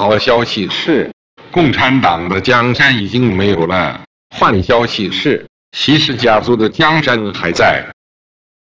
好消息是，共产党的江山已经没有了。坏消息是，习氏家族的江山还在。